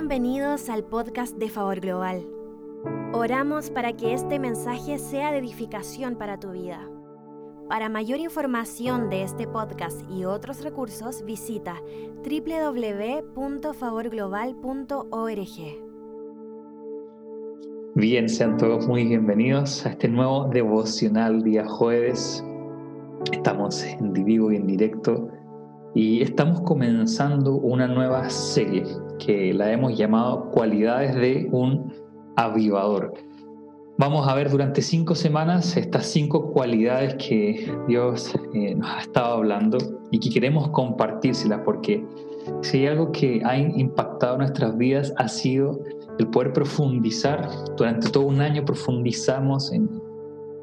Bienvenidos al podcast de Favor Global. Oramos para que este mensaje sea de edificación para tu vida. Para mayor información de este podcast y otros recursos, visita www.favorglobal.org. Bien, sean todos muy bienvenidos a este nuevo devocional día jueves. Estamos en vivo y en directo y estamos comenzando una nueva serie que la hemos llamado Cualidades de un avivador. Vamos a ver durante cinco semanas estas cinco cualidades que Dios eh, nos ha estado hablando y que queremos compartírselas porque si hay algo que ha impactado nuestras vidas ha sido el poder profundizar. Durante todo un año profundizamos en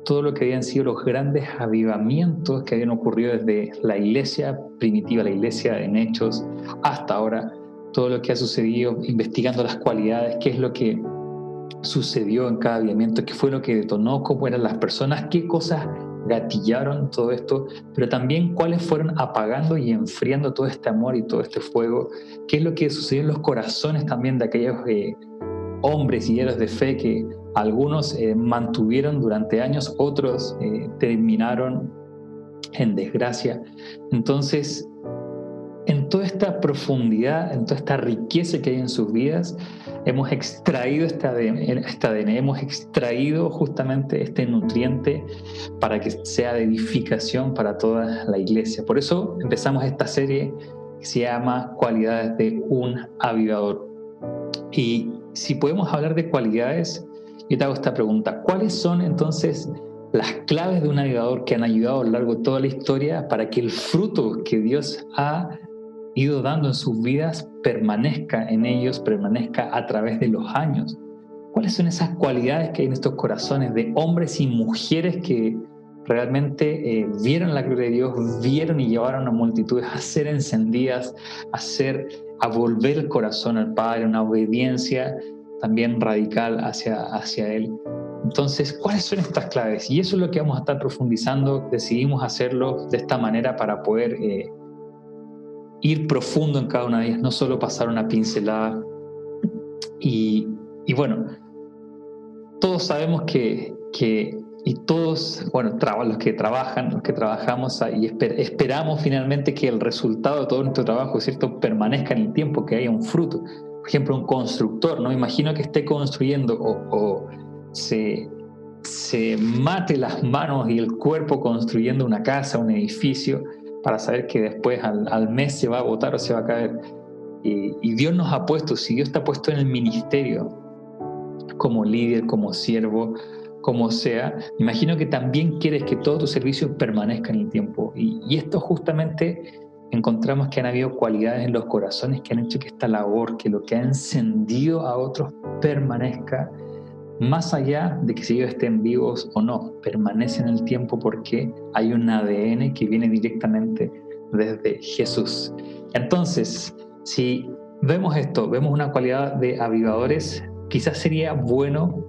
todo lo que habían sido los grandes avivamientos que habían ocurrido desde la iglesia primitiva, la iglesia en hechos, hasta ahora, todo lo que ha sucedido, investigando las cualidades, qué es lo que sucedió en cada avivamiento, qué fue lo que detonó, cómo eran las personas, qué cosas gatillaron todo esto, pero también cuáles fueron apagando y enfriando todo este amor y todo este fuego, qué es lo que sucedió en los corazones también de aquellos eh, hombres y héroes de fe que algunos eh, mantuvieron durante años, otros eh, terminaron en desgracia. Entonces, en toda esta profundidad, en toda esta riqueza que hay en sus vidas, hemos extraído esta ADN, hemos extraído justamente este nutriente para que sea de edificación para toda la iglesia. Por eso empezamos esta serie que se llama Cualidades de un avivador. Y si podemos hablar de cualidades, yo te hago esta pregunta. ¿Cuáles son entonces las claves de un navegador que han ayudado a lo largo de toda la historia para que el fruto que Dios ha ido dando en sus vidas permanezca en ellos, permanezca a través de los años? ¿Cuáles son esas cualidades que hay en estos corazones de hombres y mujeres que realmente eh, vieron la gloria de Dios, vieron y llevaron a multitudes a ser encendidas, a ser, a volver el corazón al Padre, una obediencia también radical hacia, hacia Él. Entonces, ¿cuáles son estas claves? Y eso es lo que vamos a estar profundizando. Decidimos hacerlo de esta manera para poder eh, ir profundo en cada una de ellas, no solo pasar una pincelada. Y, bueno, todos sabemos que, que y todos, bueno, los que trabajan, los que trabajamos y esperamos finalmente que el resultado de todo nuestro trabajo, ¿cierto?, permanezca en el tiempo, que haya un fruto. Por ejemplo, un constructor, ¿no? Imagino que esté construyendo o, se, se mate las manos y el cuerpo construyendo una casa, un edificio, para saber que después al, mes se va a botar o se va a caer. Y, y Dios nos ha puesto, si Dios te ha puesto en el ministerio, como líder, como siervo, como sea, imagino que también quieres que todo tu servicio permanezca en el tiempo. Y, esto justamente encontramos que han habido cualidades en los corazones que han hecho que esta labor, que lo que ha encendido a otros permanezca más allá de que si ellos estén vivos o no, permanece en el tiempo porque hay un ADN que viene directamente desde Jesús. Entonces, si vemos esto, vemos una cualidad de avivadores, quizás sería bueno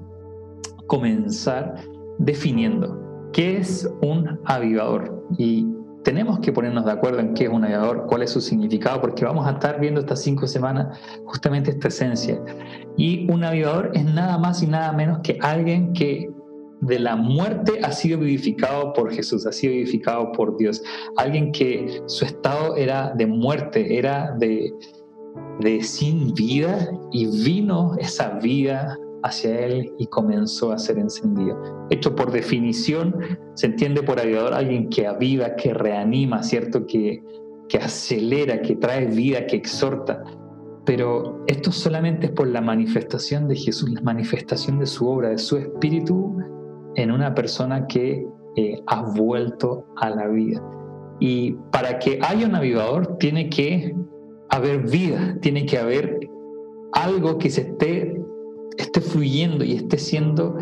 comenzar definiendo qué es un avivador. Y tenemos que ponernos de acuerdo en qué es un avivador, cuál es su significado, porque vamos a estar viendo estas cinco semanas justamente esta esencia. Y un avivador es nada más y nada menos que alguien que de la muerte ha sido vivificado por Jesús, ha sido vivificado por Dios. Alguien que su estado era de muerte, era de, de sin vida y vino esa vida hacia él y comenzó a ser encendido. Esto por definición se entiende por avivador alguien que aviva, que reanima, ¿cierto? Que, que acelera, que trae vida, que exhorta. Pero esto solamente es por la manifestación de Jesús, la manifestación de su obra, de su espíritu en una persona que eh, ha vuelto a la vida. Y para que haya un avivador tiene que haber vida, tiene que haber algo que se esté esté fluyendo y esté siendo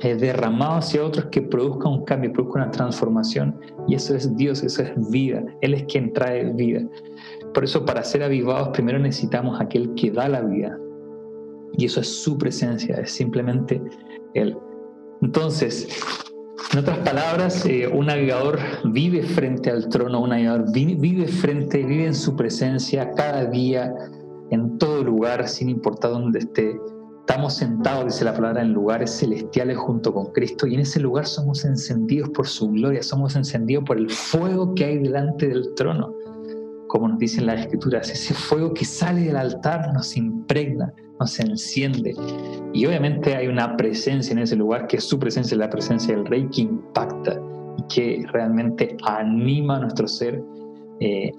eh, derramado hacia otros que produzca un cambio, produzca una transformación. Y eso es Dios, eso es vida. Él es quien trae vida. Por eso para ser avivados primero necesitamos aquel que da la vida. Y eso es su presencia, es simplemente Él. Entonces, en otras palabras, eh, un avivador vive frente al trono, un avivador vive frente, vive en su presencia cada día, en todo lugar, sin importar dónde esté. Estamos sentados, dice la palabra, en lugares celestiales junto con Cristo y en ese lugar somos encendidos por su gloria, somos encendidos por el fuego que hay delante del trono. Como nos dicen las escrituras, ese fuego que sale del altar nos impregna, nos enciende. Y obviamente hay una presencia en ese lugar, que es su presencia, la presencia del Rey, que impacta y que realmente anima a nuestro ser eh,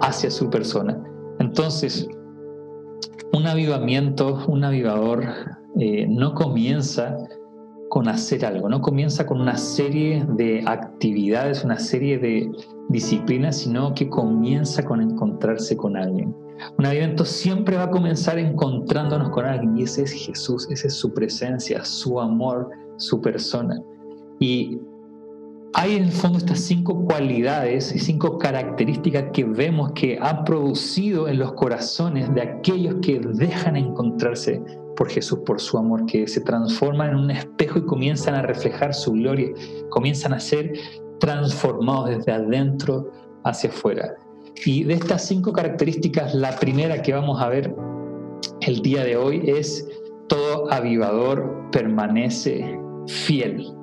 hacia su persona. Entonces, un avivamiento, un avivador, eh, no comienza con hacer algo, no comienza con una serie de actividades, una serie de disciplinas, sino que comienza con encontrarse con alguien. Un avivamiento siempre va a comenzar encontrándonos con alguien y ese es Jesús, esa es su presencia, su amor, su persona. Y hay en el fondo estas cinco cualidades y cinco características que vemos que han producido en los corazones de aquellos que dejan encontrarse por Jesús, por su amor, que se transforman en un espejo y comienzan a reflejar su gloria, comienzan a ser transformados desde adentro hacia afuera. Y de estas cinco características, la primera que vamos a ver el día de hoy es todo avivador permanece fiel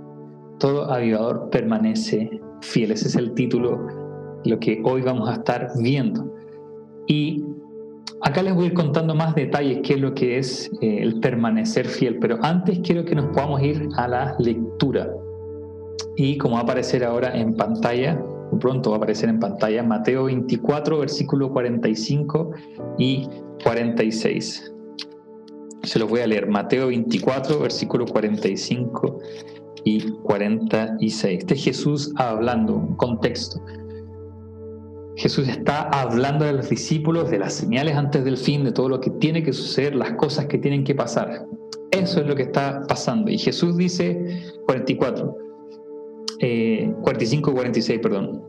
todo avivador permanece fiel. Ese es el título, lo que hoy vamos a estar viendo. Y acá les voy a ir contando más detalles qué es lo que es eh, el permanecer fiel, pero antes quiero que nos podamos ir a la lectura. Y como va a aparecer ahora en pantalla, pronto va a aparecer en pantalla, Mateo 24, versículo 45 y 46. Se los voy a leer. Mateo 24, versículo 45 y 46. Este es Jesús hablando, un contexto. Jesús está hablando de los discípulos, de las señales antes del fin, de todo lo que tiene que suceder, las cosas que tienen que pasar. Eso es lo que está pasando. Y Jesús dice, 44, 45 46, perdón.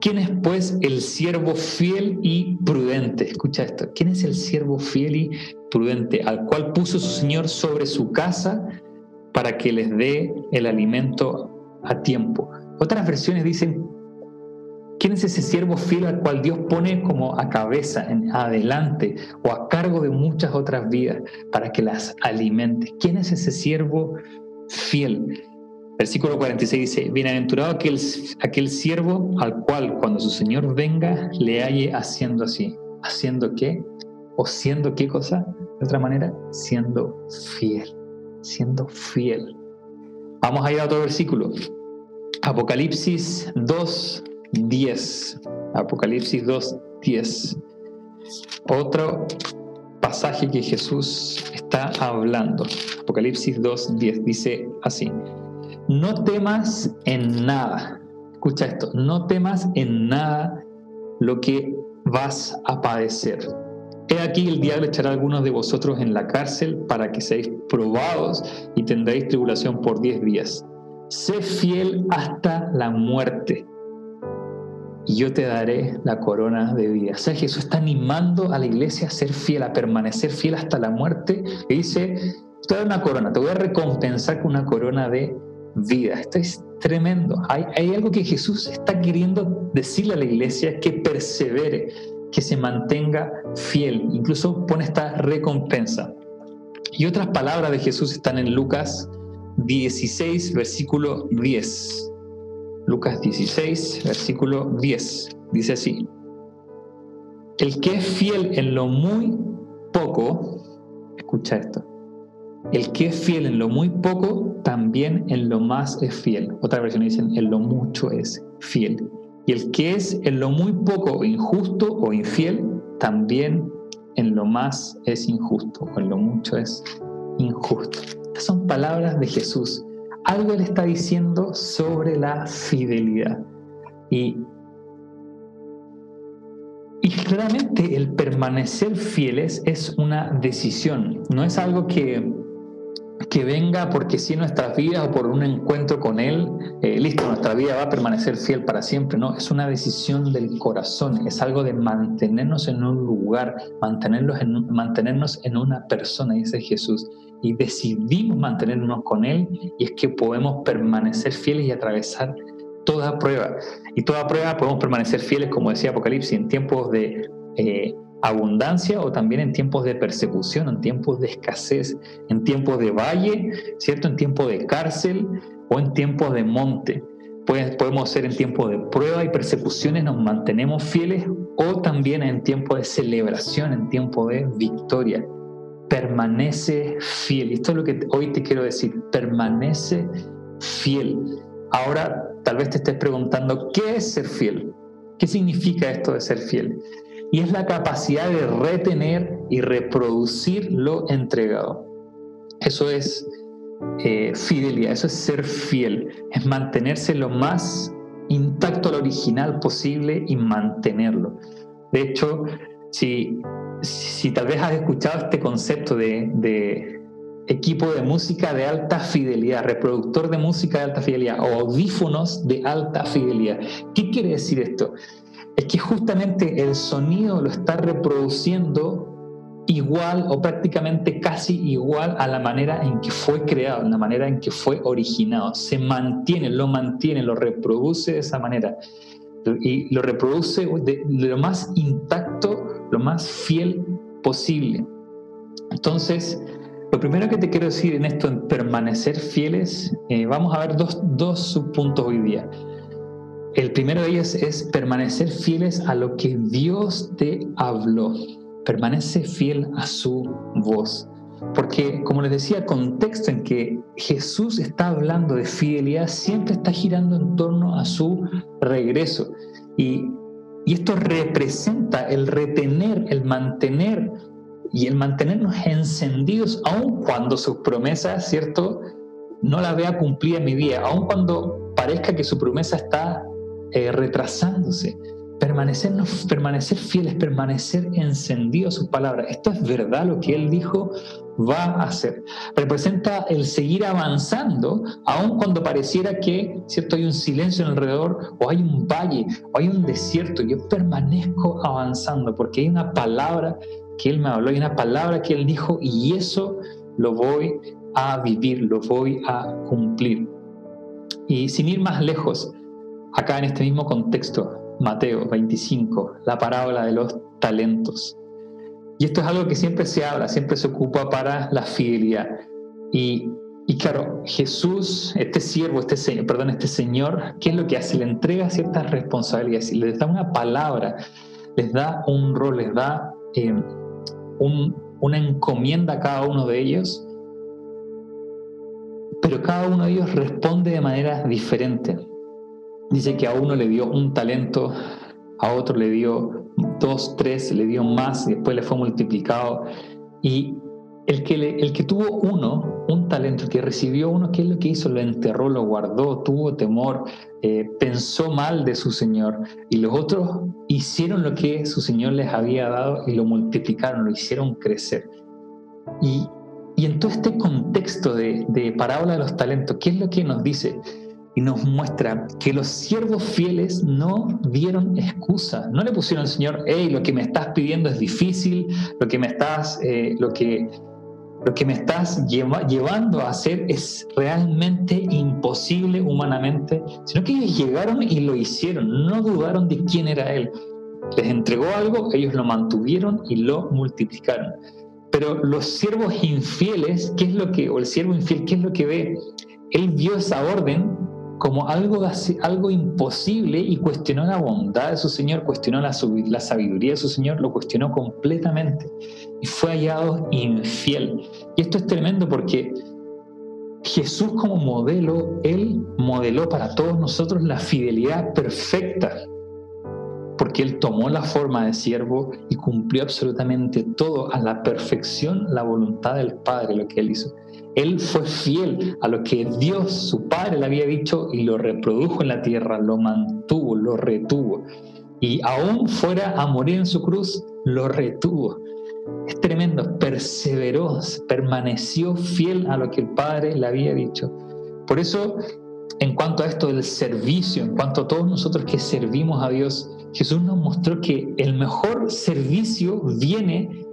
¿Quién es pues el siervo fiel y prudente? Escucha esto. ¿Quién es el siervo fiel y prudente al cual puso su Señor sobre su casa para que les dé el alimento a tiempo. Otras versiones dicen, ¿quién es ese siervo fiel al cual Dios pone como a cabeza, en adelante o a cargo de muchas otras vidas para que las alimente? ¿Quién es ese siervo fiel? Versículo 46 dice, bienaventurado aquel, aquel siervo al cual cuando su Señor venga le halle haciendo así. ¿Haciendo qué? ¿O siendo qué cosa? De otra manera, siendo fiel siendo fiel. Vamos a ir a otro versículo. Apocalipsis 2, 10. Apocalipsis 2, 10. Otro pasaje que Jesús está hablando. Apocalipsis 2, 10 dice así. No temas en nada. Escucha esto. No temas en nada lo que vas a padecer He aquí el diablo echará a algunos de vosotros en la cárcel para que seáis probados y tendréis tribulación por diez días. Sé fiel hasta la muerte y yo te daré la corona de vida. O sea, Jesús está animando a la iglesia a ser fiel, a permanecer fiel hasta la muerte. Y dice, te voy una corona, te voy a recompensar con una corona de vida. Esto es tremendo. Hay, hay algo que Jesús está queriendo decirle a la iglesia que persevere, que se mantenga fiel. Incluso pone esta recompensa. Y otras palabras de Jesús están en Lucas 16, versículo 10. Lucas 16, versículo 10. Dice así. El que es fiel en lo muy poco, escucha esto, el que es fiel en lo muy poco, también en lo más es fiel. Otra versión dicen, en lo mucho es fiel. Y el que es en lo muy poco injusto o infiel, también en lo más es injusto, o en lo mucho es injusto. Estas son palabras de Jesús. Algo él está diciendo sobre la fidelidad. Y, y claramente el permanecer fieles es una decisión, no es algo que que venga porque si nuestras vidas o por un encuentro con Él, eh, listo, nuestra vida va a permanecer fiel para siempre. No, es una decisión del corazón, es algo de mantenernos en un lugar, mantenernos en, mantenernos en una persona, dice Jesús. Y decidimos mantenernos con Él y es que podemos permanecer fieles y atravesar toda prueba. Y toda prueba podemos permanecer fieles, como decía Apocalipsis, en tiempos de... Eh, abundancia o también en tiempos de persecución, en tiempos de escasez, en tiempos de valle, ¿cierto? En tiempos de cárcel o en tiempos de monte. Pues, podemos ser en tiempos de prueba y persecuciones, nos mantenemos fieles o también en tiempos de celebración, en tiempos de victoria. Permanece fiel. Esto es lo que hoy te quiero decir. Permanece fiel. Ahora tal vez te estés preguntando, ¿qué es ser fiel? ¿Qué significa esto de ser fiel? Y es la capacidad de retener y reproducir lo entregado. Eso es eh, fidelidad, eso es ser fiel, es mantenerse lo más intacto al original posible y mantenerlo. De hecho, si, si tal vez has escuchado este concepto de, de equipo de música de alta fidelidad, reproductor de música de alta fidelidad o audífonos de alta fidelidad. ¿Qué quiere decir esto? Es que justamente el sonido lo está reproduciendo igual o prácticamente casi igual a la manera en que fue creado, en la manera en que fue originado. Se mantiene, lo mantiene, lo reproduce de esa manera. Y lo reproduce de lo más intacto, lo más fiel posible. Entonces, lo primero que te quiero decir en esto, en permanecer fieles, eh, vamos a ver dos, dos subpuntos hoy día. El primero de ellos es permanecer fieles a lo que Dios te habló. Permanece fiel a su voz. Porque, como les decía, el contexto en que Jesús está hablando de fidelidad siempre está girando en torno a su regreso. Y, esto representa el retener, el mantener y el mantenernos encendidos aun cuando sus promesas, ¿cierto? No la vea cumplida en mi vida, aun cuando parezca que su promesa está eh, retrasándose. Permanecernos, permanecer fieles, permanecer encendidos a sus palabras. Esto es verdad lo que Él dijo va a hacer. Representa el seguir avanzando, aun cuando pareciera que ¿cierto? hay un silencio alrededor, o hay un valle, o hay un desierto. Yo permanezco avanzando porque hay una palabra que Él me habló, hay una palabra que Él dijo y eso lo voy a vivir, lo voy a cumplir. Y sin ir más lejos, acá en este mismo contexto, Mateo 25, la parábola de los talentos. Y esto es algo que siempre se habla, siempre se ocupa para la fidelidad. Y, y claro, Jesús, este siervo, este perdón, este señor, ¿qué es lo que hace? Le entrega ciertas responsabilidades y les da una palabra, les da un rol, les da eh, una encomienda a cada uno de ellos, pero cada uno de ellos responde de manera diferente. Dice que a uno le dio un talento, a otro le dio dos, tres, le dio más y después le fue multiplicado. Y el que, el que tuvo uno, un talento, el que recibió uno, ¿qué es lo que hizo? Lo enterró, lo guardó, tuvo temor, eh, pensó mal de su Señor. Y los otros hicieron lo que su Señor les había dado y lo multiplicaron, lo hicieron crecer. Y, y en todo este contexto de, de parábola de los talentos, ¿qué es lo que nos dice? Y nos muestra que los siervos fieles no dieron excusa, no le pusieron al Señor, hey, lo que me estás pidiendo es difícil, lo que me estás, eh, lo que lo que me estás llevando a hacer es realmente imposible humanamente, sino que ellos llegaron y lo hicieron, no dudaron de quién era Él. Les entregó algo, ellos lo mantuvieron y lo multiplicaron. Pero los siervos infieles, ¿qué es lo que, o el siervo infiel, qué es lo que ve? Él vio esa orden como algo, algo imposible y cuestionó la bondad de su Señor, cuestionó la, la sabiduría de su Señor, lo cuestionó completamente y fue hallado infiel. Y esto es tremendo porque Jesús como modelo, Él modeló para todos nosotros la fidelidad perfecta, porque Él tomó la forma de siervo y cumplió absolutamente todo a la perfección la voluntad del Padre, lo que Él hizo. Él fue fiel a lo que Dios, su Padre, le había dicho y lo reprodujo en la tierra, lo mantuvo, lo retuvo. Y aún fuera a morir en su cruz, lo retuvo. Es tremendo, perseveró, permaneció fiel a lo que el Padre le había dicho. Por eso, en cuanto a esto del servicio, en cuanto a todos nosotros que servimos a Dios, Jesús nos mostró que el mejor servicio viene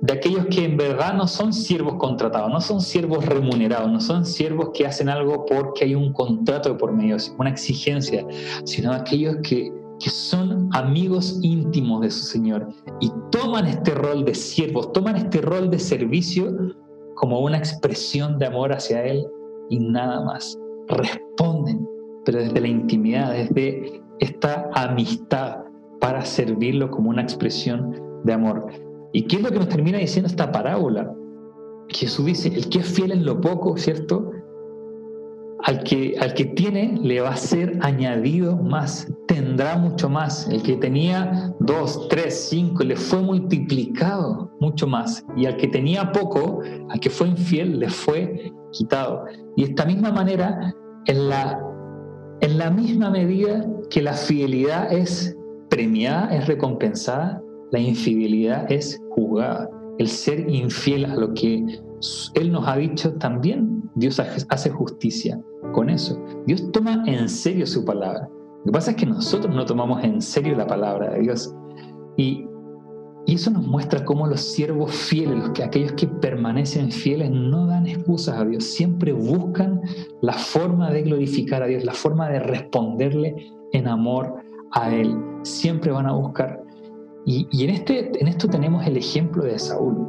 de aquellos que en verdad no son siervos contratados, no son siervos remunerados, no son siervos que hacen algo porque hay un contrato por medio, una exigencia, sino aquellos que que son amigos íntimos de su Señor y toman este rol de siervos, toman este rol de servicio como una expresión de amor hacia Él y nada más. Responden, pero desde la intimidad, desde esta amistad para servirlo como una expresión de amor. ¿Y qué es lo que nos termina diciendo esta parábola? Jesús dice, el que es fiel en lo poco, ¿cierto? Al que, al que tiene le va a ser añadido más, tendrá mucho más. El que tenía dos, tres, cinco, le fue multiplicado mucho más. Y al que tenía poco, al que fue infiel, le fue quitado. Y de esta misma manera, en la, en la misma medida que la fidelidad es premiada, es recompensada, la infidelidad es juzgada. El ser infiel a lo que Él nos ha dicho también, Dios hace justicia con eso. Dios toma en serio su palabra. Lo que pasa es que nosotros no tomamos en serio la palabra de Dios. Y, eso nos muestra cómo los siervos fieles, los que, aquellos que permanecen fieles, no dan excusas a Dios, siempre buscan la forma de glorificar a Dios, la forma de responderle en amor a Él. Siempre van a buscar. Y, en, este, en esto tenemos el ejemplo de Saúl,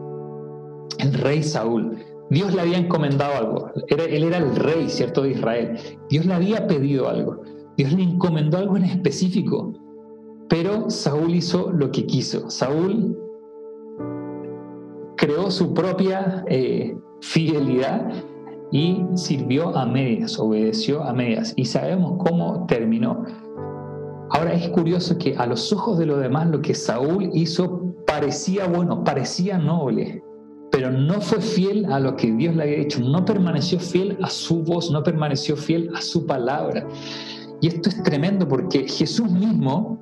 el rey Saúl. Dios le había encomendado algo. él era el rey, ¿cierto?, de Israel. Dios le había pedido algo. Dios le encomendó algo en específico. Pero Saúl hizo lo que quiso. Saúl creó su propia eh, fidelidad y sirvió a medias, obedeció a medias. Y sabemos cómo terminó. Ahora es curioso que a los ojos de los demás lo que Saúl hizo parecía bueno, parecía noble, pero no fue fiel a lo que Dios le había dicho, no permaneció fiel a su voz, no permaneció fiel a su palabra. Y esto es tremendo porque Jesús mismo,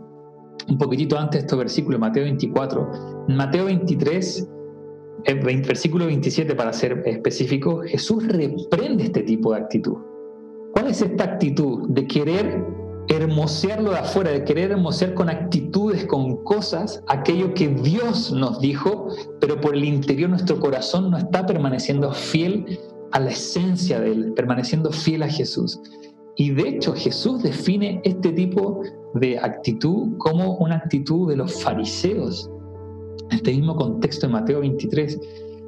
un poquitito antes de este versículo, Mateo 24, en Mateo 23, eh, versículo 27 para ser específico, Jesús reprende este tipo de actitud. ¿Cuál es esta actitud de querer hermosearlo de afuera, de querer hermosear con actitudes, con cosas, aquello que Dios nos dijo, pero por el interior nuestro corazón no está permaneciendo fiel a la esencia de Él, permaneciendo fiel a Jesús. Y de hecho Jesús define este tipo de actitud como una actitud de los fariseos, en este mismo contexto de Mateo 23.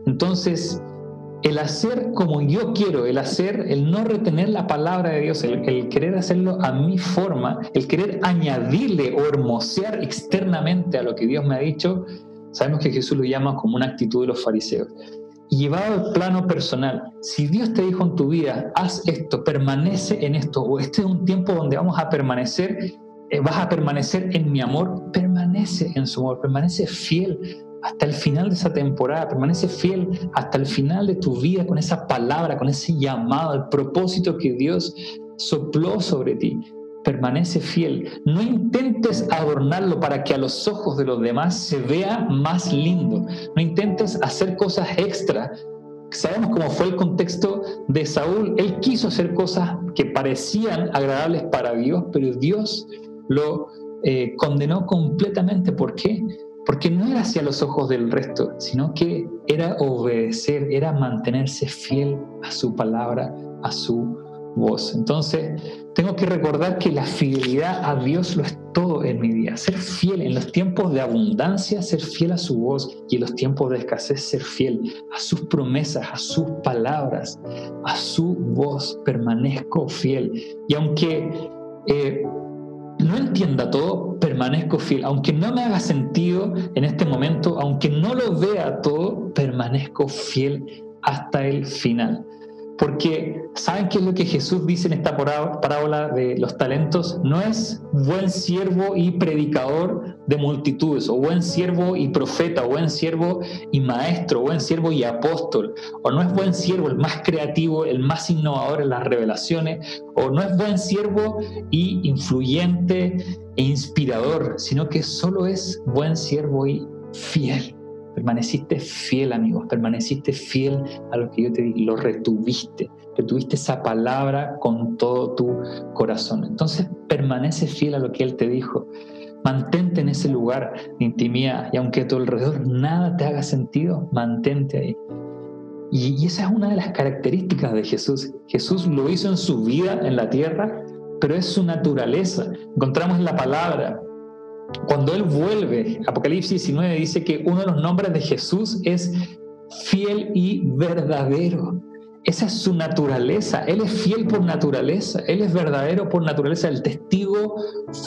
Entonces, el hacer como yo quiero, el hacer, el no retener la palabra de Dios, el, querer hacerlo a mi forma, el querer añadirle o hermosear externamente a lo que Dios me ha dicho, sabemos que Jesús lo llama como una actitud de los fariseos. Llevado al plano personal, si Dios te dijo en tu vida, haz esto, permanece en esto, o este es un tiempo donde vamos a permanecer, eh, vas a permanecer en mi amor, permanece en su amor, permanece fiel hasta el final de esa temporada, permanece fiel hasta el final de tu vida con esa palabra, con ese llamado, el propósito que Dios sopló sobre ti. Permanece fiel. No intentes adornarlo para que a los ojos de los demás se vea más lindo. No intentes hacer cosas extra. Sabemos cómo fue el contexto de Saúl. Él quiso hacer cosas que parecían agradables para Dios, pero Dios lo eh, condenó completamente. ¿Por qué? Porque no era hacia los ojos del resto, sino que era obedecer, era mantenerse fiel a su palabra, a su voz. Entonces, tengo que recordar que la fidelidad a Dios lo es todo en mi vida. Ser fiel en los tiempos de abundancia, ser fiel a su voz y en los tiempos de escasez, ser fiel a sus promesas, a sus palabras, a su voz. Permanezco fiel. Y aunque eh, no entienda todo, permanezco fiel. Aunque no me haga sentido en este momento, aunque no lo vea todo, permanezco fiel hasta el final. Porque ¿saben qué es lo que Jesús dice en esta parábola de los talentos? No es buen siervo y predicador de multitudes, o buen siervo y profeta, o buen siervo y maestro, o buen siervo y apóstol, o no es buen siervo el más creativo, el más innovador en las revelaciones, o no es buen siervo y influyente e inspirador, sino que solo es buen siervo y fiel. Permaneciste fiel, amigos, permaneciste fiel a lo que yo te di, lo retuviste, retuviste esa palabra con todo tu corazón. Entonces permanece fiel a lo que Él te dijo. Mantente en ese lugar de intimidad y aunque a tu alrededor nada te haga sentido, mantente ahí. Y, esa es una de las características de Jesús. Jesús lo hizo en su vida en la tierra, pero es su naturaleza. Encontramos en la palabra cuando Él vuelve, Apocalipsis 19 dice que uno de los nombres de Jesús es fiel y verdadero. Esa es su naturaleza. Él es fiel por naturaleza. Él es verdadero por naturaleza. El testigo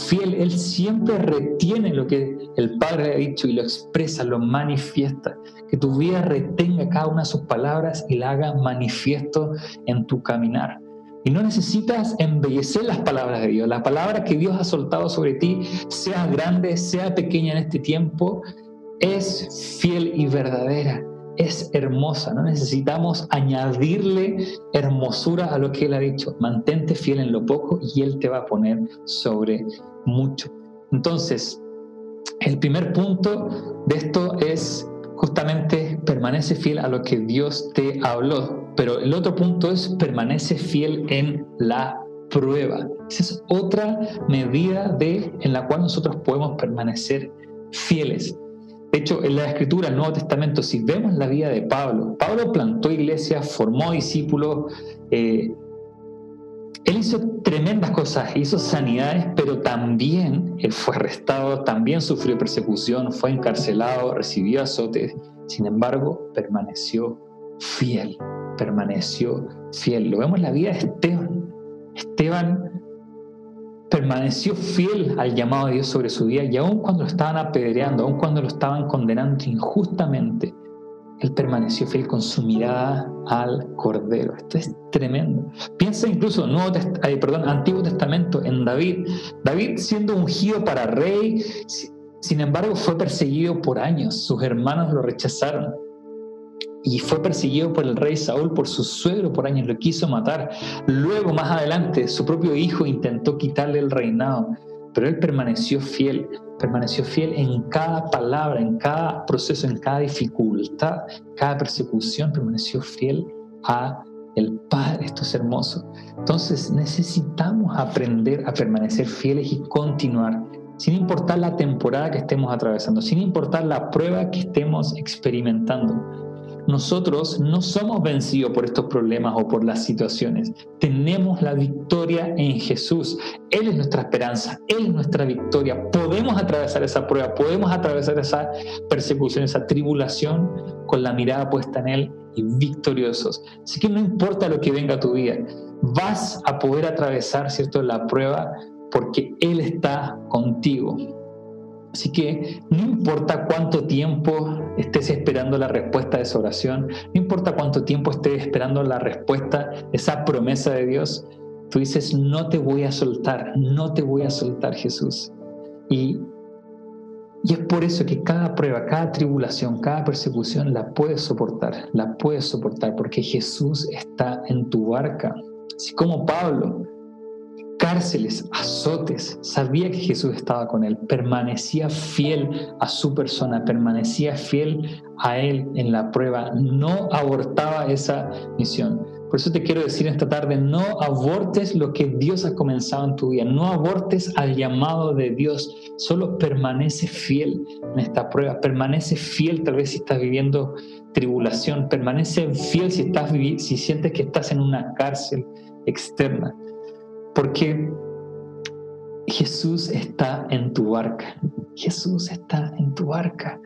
fiel. Él siempre retiene lo que el Padre ha dicho y lo expresa, lo manifiesta. Que tu vida retenga cada una de sus palabras y la haga manifiesto en tu caminar. Y no necesitas embellecer las palabras de Dios. La palabra que Dios ha soltado sobre ti, sea grande, sea pequeña en este tiempo, es fiel y verdadera es hermosa, no necesitamos añadirle hermosura a lo que Él ha dicho. Mantente fiel en lo poco y Él te va a poner sobre mucho. Entonces, el primer punto de esto es justamente permanece fiel a lo que Dios te habló, pero el otro punto es permanece fiel en la prueba. Esa es otra medida de, en la cual nosotros podemos permanecer fieles. De hecho, en la Escritura, el Nuevo Testamento, si vemos la vida de Pablo, Pablo plantó iglesias, formó discípulos, eh, él hizo tremendas cosas, hizo sanidades, pero también él fue arrestado, también sufrió persecución, fue encarcelado, recibió azotes. Sin embargo, permaneció fiel, permaneció fiel. Lo vemos en la vida de Esteban. Esteban permaneció fiel al llamado de Dios sobre su vida y aun cuando lo estaban apedreando, aun cuando lo estaban condenando injustamente, él permaneció fiel con su mirada al Cordero. Esto es tremendo. Piensa incluso Nuevo perdón, Antiguo Testamento en David. David siendo ungido para rey, sin embargo fue perseguido por años. Sus hermanos lo rechazaron y fue perseguido por el rey Saúl, por su suegro por años, lo quiso matar. Luego, más adelante, su propio hijo intentó quitarle el reinado, pero él permaneció fiel, permaneció fiel en cada palabra, en cada proceso, en cada dificultad, cada persecución, permaneció fiel a el Padre. Esto es hermoso. Entonces necesitamos aprender a permanecer fieles y continuar sin importar la temporada que estemos atravesando, sin importar la prueba que estemos experimentando nosotros no somos vencidos por estos problemas o por las situaciones. Tenemos la victoria en Jesús. Él es nuestra esperanza, Él es nuestra victoria. Podemos atravesar esa prueba, podemos atravesar esa persecución, esa tribulación con la mirada puesta en Él y victoriosos. Así que no importa lo que venga a tu vida, vas a poder atravesar, ¿cierto?, la prueba porque Él está contigo. Así que no importa cuánto tiempo estés esperando la respuesta de esa oración, no importa cuánto tiempo estés esperando la respuesta, esa promesa de Dios, tú dices, no te voy a soltar, no te voy a soltar Jesús. Y, y es por eso que cada prueba, cada tribulación, cada persecución la puedes soportar, la puedes soportar, porque Jesús está en tu barca. Así como Pablo, cárceles, azotes, sabía que Jesús estaba con él, permanecía fiel a su persona, permanecía fiel a él en la prueba, no abortaba esa misión. Por eso te quiero decir esta tarde, no abortes lo que Dios ha comenzado en tu vida, no abortes al llamado de Dios, solo permanece fiel en esta prueba, permanece fiel tal vez si estás viviendo tribulación, permanece fiel si, estás, si sientes que estás en una cárcel externa porque Jesús está en tu barca. Jesús está en tu barca.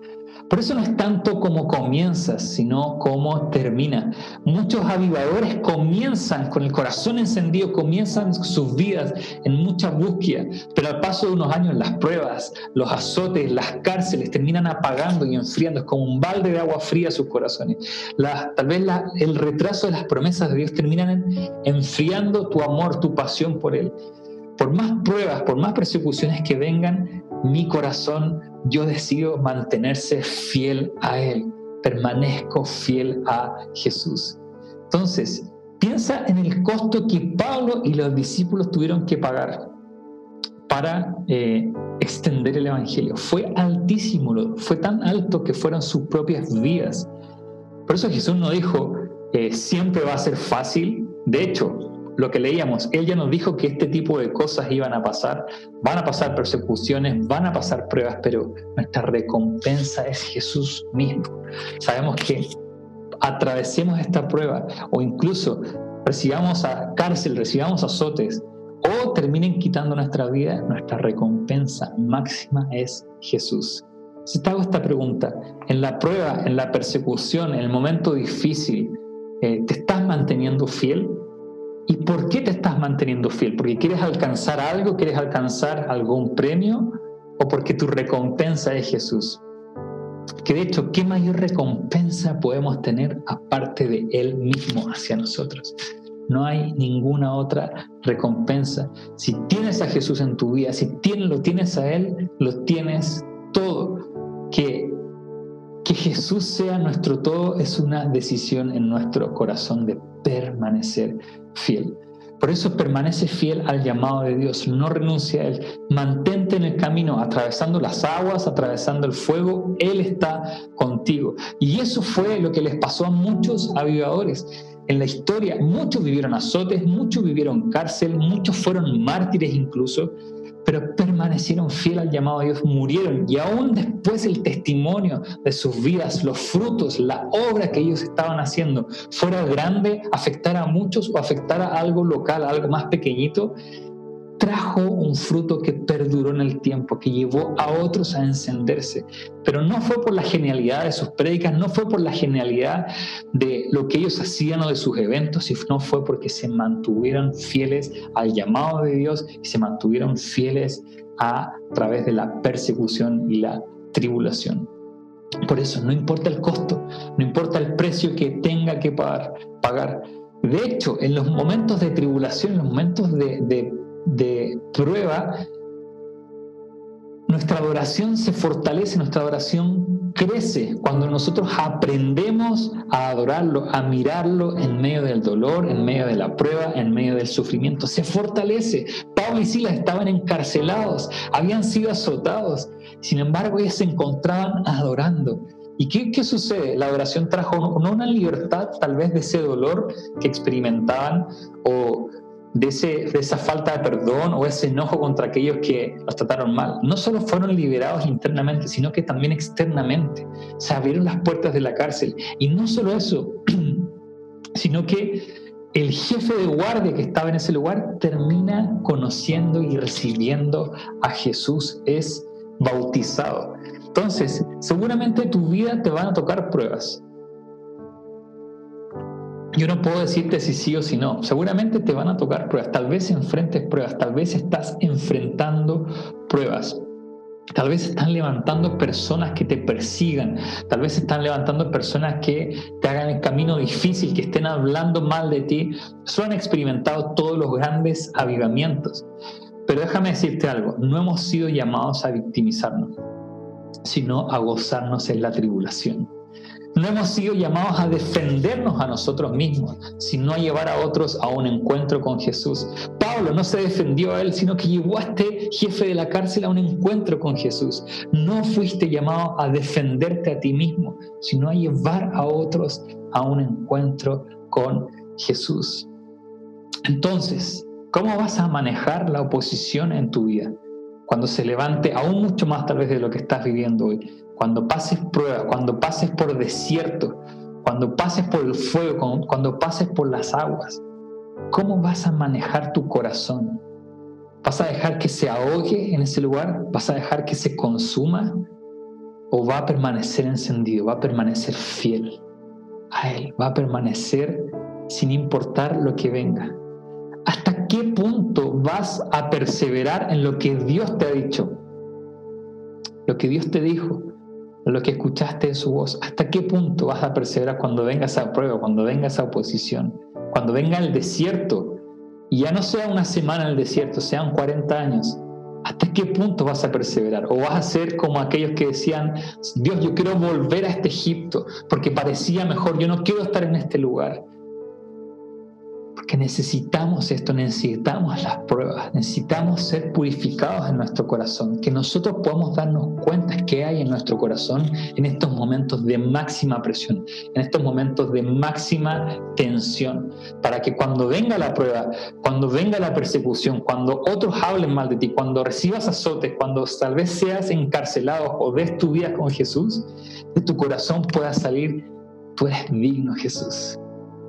Por eso no es tanto como comienzas, sino como termina. Muchos avivadores comienzan con el corazón encendido, comienzan sus vidas en mucha búsqueda, pero al paso de unos años las pruebas, los azotes, las cárceles terminan apagando y enfriando. Es como un balde de agua fría sus corazones. tal vez el retraso de las promesas de Dios terminan enfriando tu amor, tu pasión por Él. Por más pruebas, por más persecuciones que vengan, mi corazón, yo decido mantenerse fiel a Él, permanezco fiel a Jesús. Entonces, piensa en el costo que Pablo y los discípulos tuvieron que pagar para eh, extender el Evangelio. Fue altísimo, fue tan alto que fueron sus propias vidas. Por eso Jesús no dijo, eh, siempre va a ser fácil. De hecho, lo que leíamos, Él ya nos dijo que este tipo de cosas iban a pasar, van a pasar persecuciones, van a pasar pruebas, pero nuestra recompensa es Jesús mismo. Sabemos que atravesemos esta prueba o incluso recibamos a cárcel, recibamos azotes, o terminen quitando nuestra vida, nuestra recompensa máxima es Jesús. Si te hago esta pregunta, en la prueba, en la persecución, en el momento difícil, eh, ¿te estás manteniendo fiel? ¿Y por qué te estás manteniendo fiel? ¿Porque quieres alcanzar algo? ¿Quieres alcanzar algún premio? ¿O porque tu recompensa es Jesús? Que de hecho, ¿qué mayor recompensa podemos tener aparte de Él mismo hacia nosotros? No hay ninguna otra recompensa. Si tienes a Jesús en tu vida, si lo tienes a Él, lo tienes todo. Que, que Jesús sea nuestro todo es una decisión en nuestro corazón de permanecer fiel. Por eso permanece fiel al llamado de Dios, no renuncia a Él. Mantente en el camino, atravesando las aguas, atravesando el fuego, Él está contigo. Y eso fue lo que les pasó a muchos avivadores. En la historia, muchos vivieron azotes, muchos vivieron cárcel, muchos fueron mártires incluso, pero permanecieron fieles al llamado de Dios, murieron. Y aún después el testimonio de sus vidas, los frutos, la obra que ellos estaban haciendo, fuera grande, afectara a muchos o afectara a algo local, algo más pequeñito, trajo un fruto que perduró en el tiempo, que llevó a otros a encenderse. Pero no fue por la genialidad de sus prédicas, no fue por la genialidad de lo que ellos hacían o de sus eventos, sino fue porque se mantuvieron fieles al llamado de Dios y se mantuvieron fieles a, través de la persecución y la tribulación. Por eso, no importa el costo, no importa el precio que tenga que pagar. De hecho, en los momentos de tribulación, en los momentos de, de de prueba, nuestra adoración se fortalece, nuestra adoración crece cuando nosotros aprendemos a adorarlo, a mirarlo en medio del dolor, en medio de la prueba, en medio del sufrimiento. Se fortalece. Pablo y Silas estaban encarcelados, habían sido azotados. Sin embargo, ellos se encontraban adorando. ¿Y qué, qué sucede? La adoración trajo no una libertad tal vez de ese dolor que experimentaban o de, esa falta de perdón o ese enojo contra aquellos que los trataron mal. No solo fueron liberados internamente, sino que también externamente. Se abrieron las puertas de la cárcel. Y no solo eso, sino que el jefe de guardia que estaba en ese lugar termina conociendo y recibiendo a Jesús, es bautizado. Entonces, seguramente tu vida te van a tocar pruebas. Yo no puedo decirte si sí o si no. Seguramente te van a tocar pruebas. Tal vez enfrentes pruebas. Tal vez estás enfrentando pruebas. Tal vez están levantando personas que te persigan. Tal vez están levantando personas que te hagan el camino difícil, que estén hablando mal de ti. Solo han experimentado todos los grandes avivamientos. Pero déjame decirte algo. No hemos sido llamados a victimizarnos, sino a gozarnos en la tribulación. No hemos sido llamados a defendernos a nosotros mismos, sino a llevar a otros a un encuentro con Jesús. Pablo no se defendió a él, sino que llevó a este jefe de la cárcel a un encuentro con Jesús. No fuiste llamado a defenderte a ti mismo, sino a llevar a otros a un encuentro con Jesús. Entonces, ¿cómo vas a manejar la oposición en tu vida? Cuando se levante aún mucho más tal vez de lo que estás viviendo hoy cuando pases pruebas, cuando pases por desierto, cuando pases por el fuego, cuando pases por las aguas, ¿cómo vas a manejar tu corazón? ¿Vas a dejar que se ahogue en ese lugar? ¿Vas a dejar que se consuma? ¿O va a permanecer encendido? ¿Va a permanecer fiel a Él? ¿Va a permanecer sin importar lo que venga? ¿Hasta qué punto vas a perseverar en lo que Dios te ha dicho? Lo que Dios te dijo lo que escuchaste de su voz. ¿Hasta qué punto vas a perseverar cuando venga esa prueba, cuando venga esa oposición, cuando venga el desierto? Y ya no sea una semana en el desierto, sean 40 años. ¿Hasta qué punto vas a perseverar? ¿O vas a ser como aquellos que decían, Dios, yo quiero volver a este Egipto porque parecía mejor, yo no quiero estar en este lugar? Que necesitamos esto, necesitamos las pruebas, necesitamos ser purificados en nuestro corazón, que nosotros podamos darnos cuenta que hay en nuestro corazón en estos momentos de máxima presión, en estos momentos de máxima tensión, para que cuando venga la prueba, cuando venga la persecución, cuando otros hablen mal de ti, cuando recibas azotes, cuando tal vez seas encarcelado o des tu vida con Jesús, de tu corazón pueda salir, tú eres digno Jesús,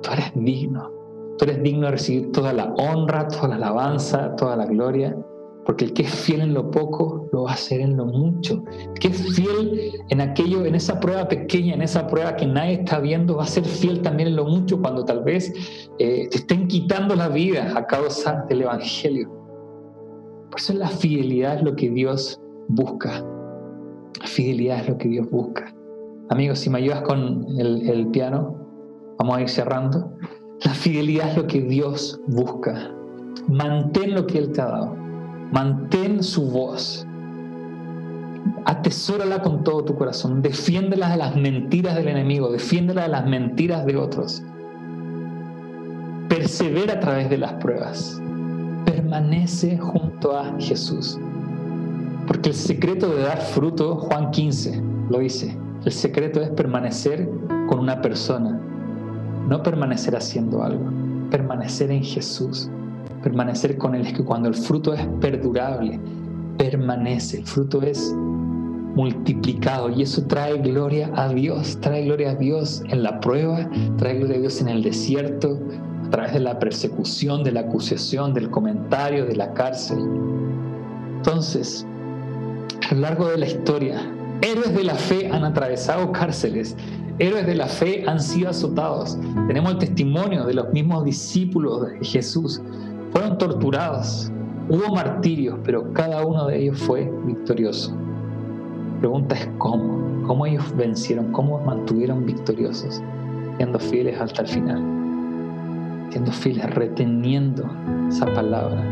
tú eres digno Tú eres digno de recibir toda la honra, toda la alabanza, toda la gloria, porque el que es fiel en lo poco, lo va a hacer en lo mucho. El que es fiel en aquello, en esa prueba pequeña, en esa prueba que nadie está viendo, va a ser fiel también en lo mucho cuando tal vez eh, te estén quitando la vida a causa del Evangelio. Por eso la fidelidad es lo que Dios busca. La fidelidad es lo que Dios busca. Amigos, si me ayudas con el piano, vamos a ir cerrando. La fidelidad es lo que Dios busca. Mantén lo que Él te ha dado. Mantén su voz. Atesórala con todo tu corazón. Defiéndela de las mentiras del enemigo. Defiéndela de las mentiras de otros. Persevera a través de las pruebas. Permanece junto a Jesús. Porque el secreto de dar fruto, Juan 15 lo dice, el secreto es permanecer con una persona no permanecer haciendo algo, permanecer en Jesús, permanecer con Él. Es que cuando el fruto es perdurable, permanece, el fruto es multiplicado y eso trae gloria a Dios, trae gloria a Dios en la prueba, trae gloria a Dios en el desierto, a través de la persecución, de la acusación, del comentario, de la cárcel. Entonces, a lo largo de la historia, héroes de la fe han atravesado cárceles, héroes de la fe han sido azotados. Tenemos el testimonio de los mismos discípulos de Jesús. Fueron torturados, hubo martirios, pero cada uno de ellos fue victorioso. La pregunta es cómo, cómo ellos vencieron, cómo mantuvieron victoriosos, siendo fieles hasta el final, siendo fieles, reteniendo esa palabra,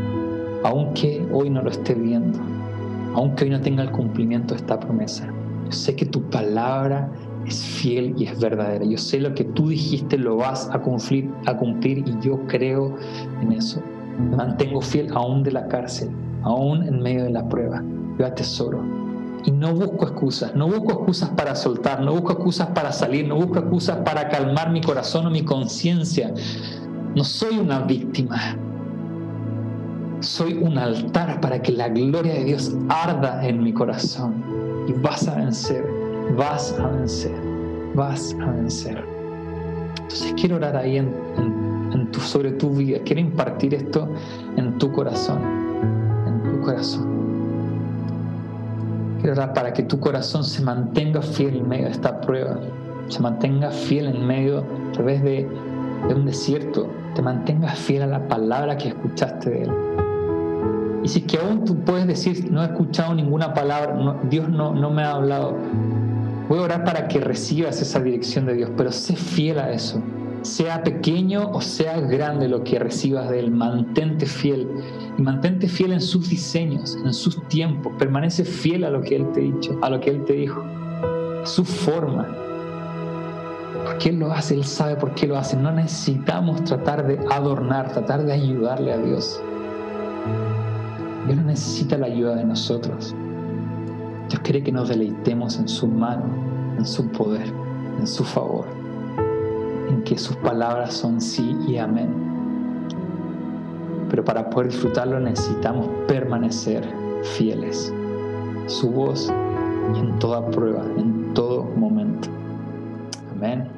aunque hoy no lo esté viendo, aunque hoy no tenga el cumplimiento de esta promesa. Yo sé que tu palabra es fiel y es verdadera. Yo sé lo que tú dijiste lo vas a cumplir, y yo creo en eso. Me mantengo fiel aún de la cárcel, aún en medio de la prueba. Yo atesoro. Y no busco excusas, no busco excusas para soltar, no busco excusas para salir, no busco excusas para calmar mi corazón o mi conciencia. No soy una víctima. Soy un altar para que la gloria de Dios arda en mi corazón. Y vas a vencer vas a vencer, vas a vencer. Entonces quiero orar ahí sobre tu vida, quiero impartir esto en tu corazón, en tu corazón. Quiero orar para que tu corazón se mantenga fiel en medio de esta prueba, se mantenga fiel en medio, a través de, un desierto, te mantengas fiel a la palabra que escuchaste de Él. Y si es que aún tú puedes decir, no he escuchado ninguna palabra, Dios no, no me ha hablado, Voy a orar para que recibas esa dirección de Dios, pero sé fiel a eso. Sea pequeño o sea grande lo que recibas de Él, mantente fiel. Y mantente fiel en sus diseños, en sus tiempos. Permanece fiel a lo que Él te dicho, a lo que Él te dijo, a su forma. Porque Él lo hace, Él sabe por qué lo hace. No necesitamos tratar de adornar, tratar de ayudarle a Dios. Dios no necesita la ayuda de nosotros. Dios quiere que nos deleitemos en su mano, en su poder, en su favor, en que sus palabras son sí y amén. Pero para poder disfrutarlo necesitamos permanecer fieles. Su voz en toda prueba, en todo momento. Amén.